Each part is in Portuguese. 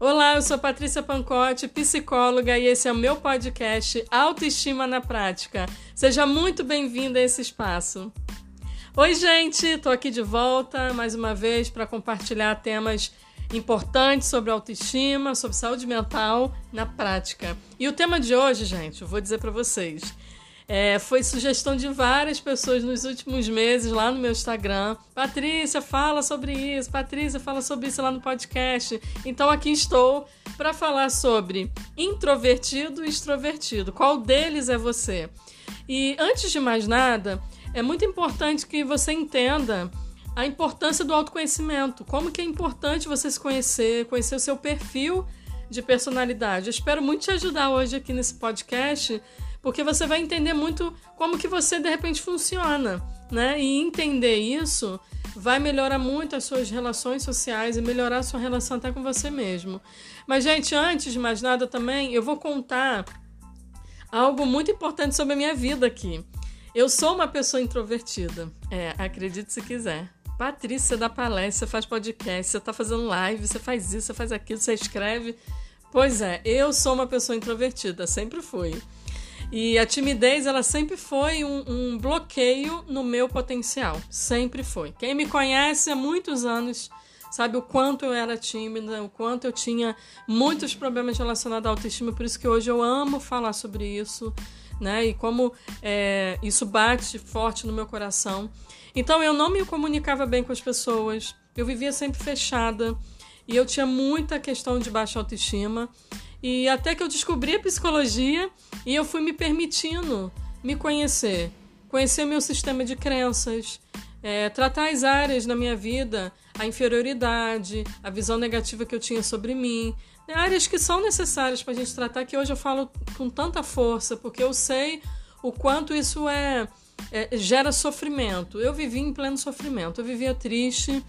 Olá, eu sou Patrícia Pancotti, psicóloga, e esse é o meu podcast Autoestima na Prática. Seja muito bem-vinda a esse espaço. Oi, gente, estou aqui de volta mais uma vez para compartilhar temas importantes sobre autoestima, sobre saúde mental na prática. E o tema de hoje, gente, eu vou dizer para vocês, é, foi sugestão de várias pessoas nos últimos meses lá no meu Instagram. Patrícia, fala sobre isso. Patrícia, fala sobre isso lá no podcast. Então aqui estou para falar sobre introvertido e extrovertido. Qual deles é você? E antes de mais nada, é muito importante que você entenda a importância do autoconhecimento. Como que é importante você se conhecer, conhecer o seu perfil de personalidade. Eu espero muito te ajudar hoje aqui nesse podcast porque você vai entender muito como que você de repente funciona, né? E entender isso vai melhorar muito as suas relações sociais e melhorar a sua relação até com você mesmo. Mas gente, antes de mais nada também, eu vou contar algo muito importante sobre a minha vida aqui. Eu sou uma pessoa introvertida. É, acredite se quiser. Patrícia dá palestra, faz podcast, você tá fazendo live, você faz isso, você faz aquilo, você escreve. Pois é, eu sou uma pessoa introvertida, sempre fui. E a timidez, ela sempre foi um, um, bloqueio no meu potencial. Sempre foi. Quem me conhece há muitos anos sabe o quanto eu era tímida, o quanto eu tinha muitos problemas relacionados à autoestima. Por isso que hoje eu amo falar sobre isso, né? E como é, isso bate forte no meu coração. Então eu não me comunicava bem com as pessoas. Eu vivia sempre fechada. E eu tinha muita questão de baixa autoestima. E até que eu descobri a psicologia e eu fui me permitindo me conhecer, conhecer meu sistema de crenças, é, tratar as áreas na minha vida, a inferioridade, a visão negativa que eu tinha sobre mim, né, áreas que são necessárias para a gente tratar, que hoje eu falo com tanta força, porque eu sei o quanto isso é, é gera sofrimento. Eu vivi em pleno sofrimento, eu vivia triste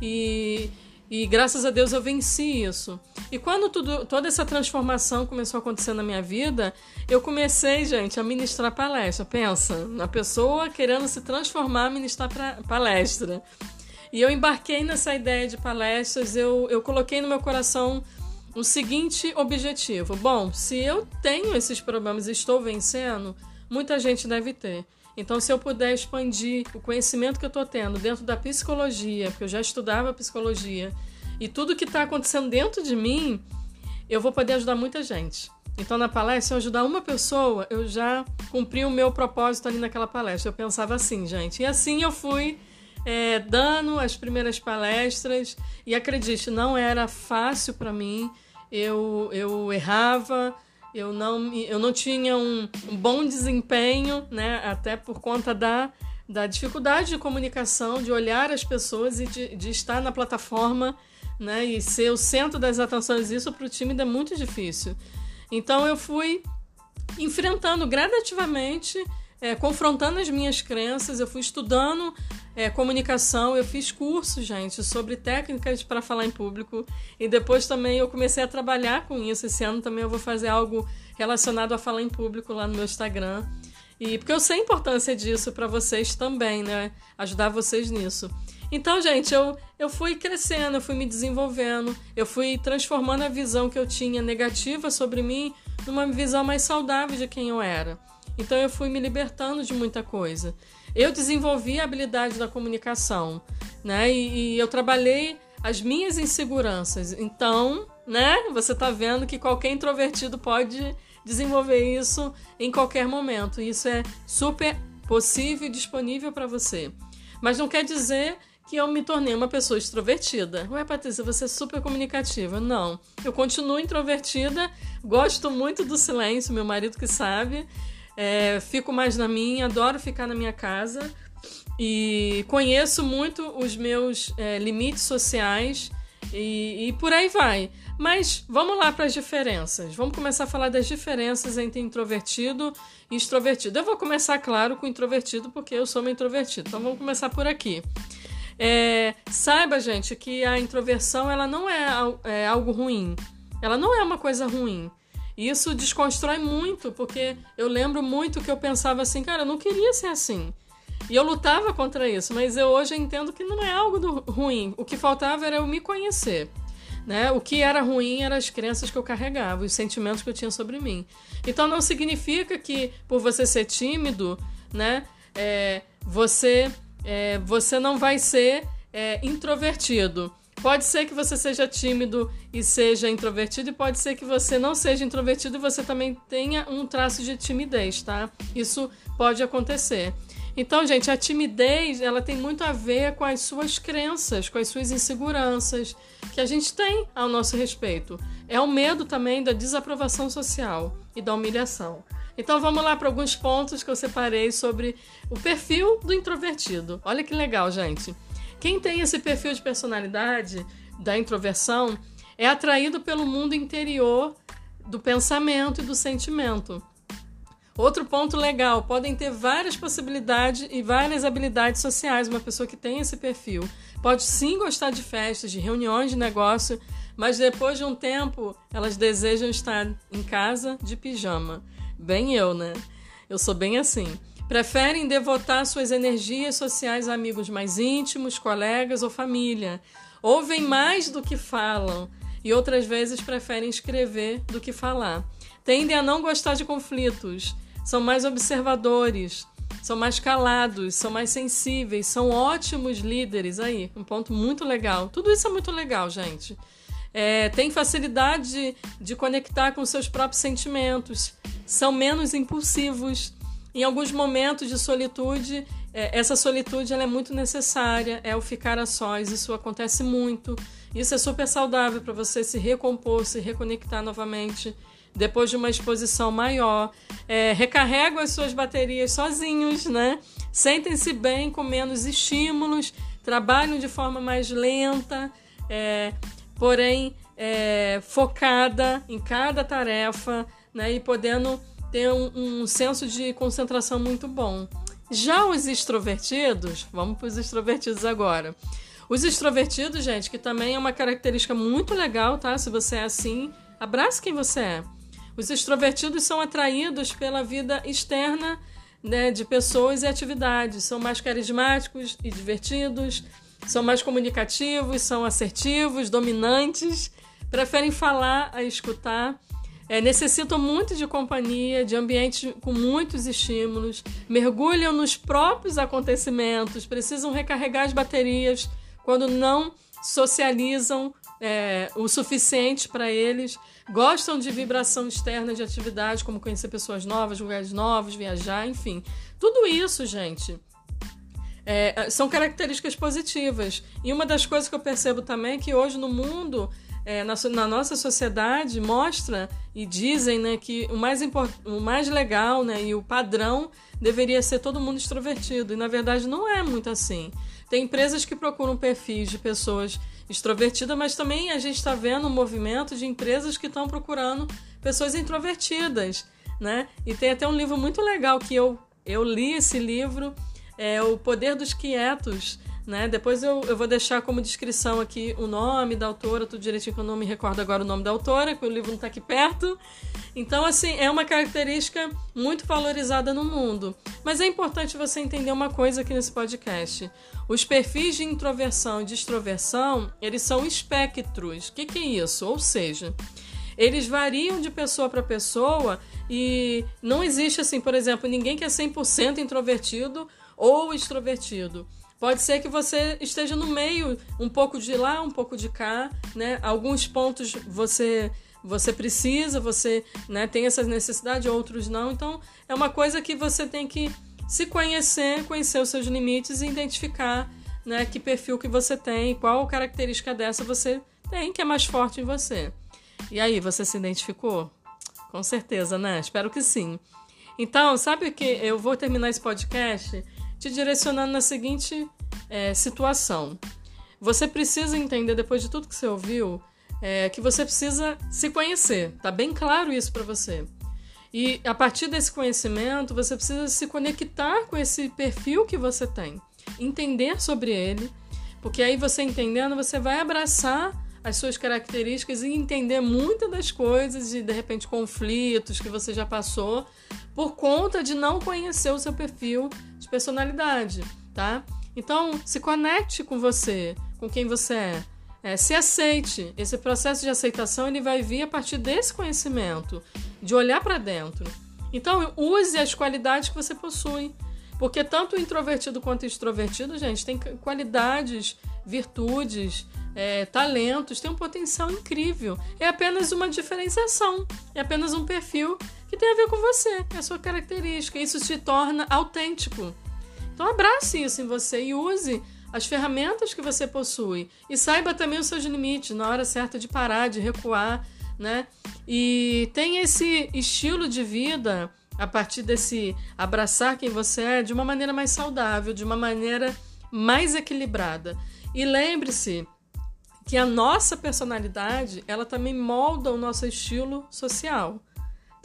e e graças a Deus eu venci isso. E quando tudo, toda essa transformação começou a acontecer na minha vida, eu comecei, gente, a ministrar palestra. Pensa, na pessoa querendo se transformar, ministrar palestra. E eu embarquei nessa ideia de palestras, eu, eu coloquei no meu coração o seguinte objetivo: bom, se eu tenho esses problemas e estou vencendo, muita gente deve ter. Então, se eu puder expandir o conhecimento que eu estou tendo dentro da psicologia, porque eu já estudava psicologia, e tudo que está acontecendo dentro de mim, eu vou poder ajudar muita gente. Então, na palestra, se eu ajudar uma pessoa, eu já cumpri o meu propósito ali naquela palestra. Eu pensava assim, gente. E assim eu fui é, dando as primeiras palestras. E acredite, não era fácil para mim. Eu, eu errava, eu não, eu não tinha um, bom desempenho, né? Até por conta da, da dificuldade de comunicação, de olhar as pessoas e de, de estar na plataforma, né? E ser o centro das atenções. Isso para o time é muito difícil. Então eu fui enfrentando gradativamente é, confrontando as minhas crenças, eu fui estudando é, comunicação, eu fiz cursos, gente, sobre técnicas para falar em público e depois também eu comecei a trabalhar com isso. Esse ano também eu vou fazer algo relacionado a falar em público lá no meu Instagram. E porque eu sei a importância disso para vocês também, né? Ajudar vocês nisso. Então, gente, eu, eu fui crescendo, eu fui me desenvolvendo, eu fui transformando a visão que eu tinha negativa sobre mim numa visão mais saudável de quem eu era. Então eu fui me libertando de muita coisa. Eu desenvolvi a habilidade da comunicação, né? E, e eu trabalhei as minhas inseguranças. Então, né? Você está vendo que qualquer introvertido pode desenvolver isso em qualquer momento. Isso é super possível e disponível para você. Mas não quer dizer que eu me tornei uma pessoa extrovertida. Ué, Patrícia, você é super comunicativa. Não. Eu continuo introvertida, gosto muito do silêncio, meu marido que sabe. É, fico mais na minha, adoro ficar na minha casa e conheço muito os meus é, limites sociais e, e, por aí vai. Mas vamos lá para as diferenças. Vamos começar a falar das diferenças entre introvertido e extrovertido. Eu vou começar, claro, com introvertido, porque eu sou uma introvertida. Então vamos começar por aqui. É, saiba, gente, que a introversão ela não é, é algo ruim. Ela não é uma coisa ruim. E isso desconstrói muito, porque eu lembro muito que eu pensava assim, cara, eu não queria ser assim. E eu lutava contra isso, mas eu hoje entendo que não é algo do, ruim. O que faltava era eu me conhecer. Né? O que era ruim eram as crenças que eu carregava, os sentimentos que eu tinha sobre mim. Então não significa que por você ser tímido, né, é, você, é, você não vai ser é, introvertido. Pode ser que você seja tímido e seja introvertido, e pode ser que você não seja introvertido e você também tenha um traço de timidez, tá? Isso pode acontecer. Então, gente, a timidez ela tem muito a ver com as suas crenças, com as suas inseguranças que a gente tem ao nosso respeito. É o medo também da desaprovação social e da humilhação. Então vamos lá para alguns pontos que eu separei sobre o perfil do introvertido. Olha que legal, gente. Quem tem esse perfil de personalidade da introversão é atraído pelo mundo interior do pensamento e do sentimento. Outro ponto legal, podem ter várias possibilidades e várias habilidades sociais. Uma pessoa que tem esse perfil pode sim gostar de festas, de reuniões de negócio, mas depois de um tempo elas desejam estar em casa de pijama. Bem eu, né? Eu sou bem assim. Preferem devotar suas energias sociais a amigos mais íntimos, colegas ou família. Ouvem mais do que falam e outras vezes preferem escrever do que falar. Tendem a não gostar de conflitos são mais observadores, são mais calados, são mais sensíveis, são ótimos líderes. Aí, um ponto muito legal. Tudo isso é muito legal, gente. É, tem facilidade de, de conectar com seus próprios sentimentos, são menos impulsivos. Em alguns momentos de solitude, é, essa solitude ela é muito necessária, é o ficar a sós, isso acontece muito. Isso é super saudável para você se recompor, se reconectar novamente depois de uma exposição maior, é, recarregam as suas baterias sozinhos, né? Sentem-se bem com menos estímulos, trabalham de forma mais lenta, é, porém é, focada em cada tarefa, né? E podendo ter um, um senso de concentração muito bom. Já os extrovertidos, vamos para os extrovertidos agora. Os extrovertidos, gente, que também é uma característica muito legal, tá? Se você é assim, abraça quem você é. Os extrovertidos são atraídos pela vida externa né, de pessoas e atividades, são mais carismáticos e divertidos, são mais comunicativos, são assertivos, dominantes, preferem falar a escutar, é, necessitam muito de companhia, de ambiente com muitos estímulos, mergulham nos próprios acontecimentos, precisam recarregar as baterias quando não socializam é, o suficiente para eles, gostam de vibração externa de atividade, como conhecer pessoas novas, lugares novos, viajar, enfim. Tudo isso, gente, é, são características positivas. E uma das coisas que eu percebo também é que hoje no mundo, é, na, na, nossa sociedade, mostra e dizem né, que o mais, o mais legal né, e o padrão deveria ser todo mundo extrovertido. E na verdade não é muito assim. Tem empresas que procuram perfis de pessoas extrovertidas, mas também a gente está vendo um movimento de empresas que estão procurando pessoas introvertidas, né? E tem até um livro muito legal que eu, eu li esse livro, é O Poder dos Quietos, né? Depois eu, eu vou deixar como descrição aqui o nome da autora, tudo direitinho que eu não me recordo agora o nome da autora, que o livro não está aqui perto. Então, assim, é uma característica muito valorizada no mundo. Mas é importante você entender uma coisa aqui nesse podcast. Os perfis de introversão e de extroversão, eles são espectros. O que, que é isso? Ou seja, eles variam de pessoa para pessoa e não existe assim, por exemplo, ninguém que é 100% introvertido ou extrovertido. Pode ser que você esteja no meio, um pouco de lá, um pouco de cá, né? Alguns pontos você você precisa, você né, tem essa necessidade, outros não. Então, é uma coisa que você tem que se conhecer, conhecer os seus limites e identificar né, que perfil que você tem, qual característica dessa você tem que é mais forte em você. E aí, você se identificou? Com certeza, né? Espero que sim. Então, sabe o que eu vou terminar esse podcast te direcionando na seguinte é, situação. Você precisa entender, depois de tudo que você ouviu, é, que você precisa se conhecer. Tá bem claro isso para você. E a partir desse conhecimento, você precisa se conectar com esse perfil que você tem, entender sobre ele, porque aí você entendendo, você vai abraçar as suas características e entender muitas das coisas e de repente conflitos que você já passou por conta de não conhecer o seu perfil de personalidade, tá? Então, se conecte com você, com quem você é. É, se aceite. Esse processo de aceitação ele vai vir a partir desse conhecimento, de olhar para dentro. Então, use as qualidades que você possui. Porque tanto o introvertido quanto o extrovertido, gente, tem qualidades, virtudes, é, talentos, tem um potencial incrível. É apenas uma diferenciação, é apenas um perfil que tem a ver com você, é a sua característica. Isso te torna autêntico. Então abrace isso em você e use as ferramentas que você possui e saiba também os seus limites na hora certa de parar, de recuar, né? E tenha esse estilo de vida a partir desse abraçar quem você é de uma maneira mais saudável, de uma maneira mais equilibrada. E lembre-se que a nossa personalidade, ela também molda o nosso estilo social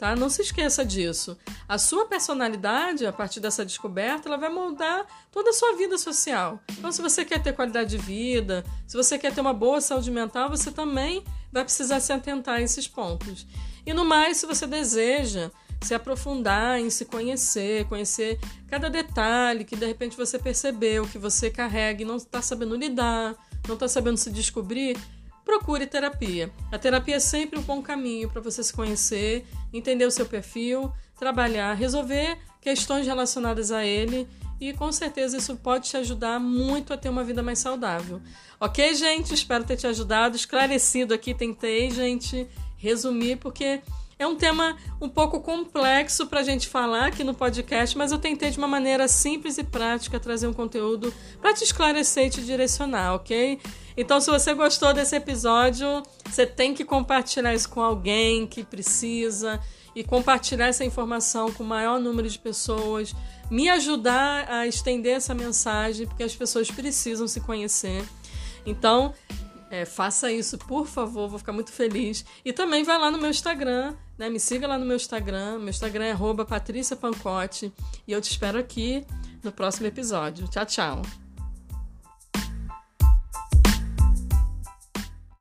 tá? Não se esqueça disso. A sua personalidade, a partir dessa descoberta, ela vai moldar toda a sua vida social. Então, se você quer ter qualidade de vida, se você quer ter uma boa saúde mental, você também vai precisar se atentar a esses pontos. E no mais, se você deseja se aprofundar em se conhecer, conhecer cada detalhe que de repente você percebeu, que você carrega e não está sabendo lidar, não está sabendo se descobrir, procure terapia. A terapia é sempre um bom caminho para você se conhecer, entender o seu perfil, trabalhar, resolver questões relacionadas a ele e com certeza isso pode te ajudar muito a ter uma vida mais saudável. Ok, gente? Espero ter te ajudado, esclarecido aqui. Tentei, gente, resumir, porque é um tema um pouco complexo para a gente falar aqui no podcast, mas eu tentei de uma maneira simples e prática trazer um conteúdo para te esclarecer e te direcionar, ok? Então, se você gostou desse episódio, você tem que compartilhar isso com alguém que precisa e compartilhar essa informação com o maior número de pessoas, me ajudar a estender essa mensagem, porque as pessoas precisam se conhecer. Então, é, faça isso, por favor, vou ficar muito feliz. E também vai lá no meu Instagram, né? Me siga lá no meu Instagram. Meu Instagram é Patrícia Pancote. E eu te espero aqui no próximo episódio. Tchau, tchau.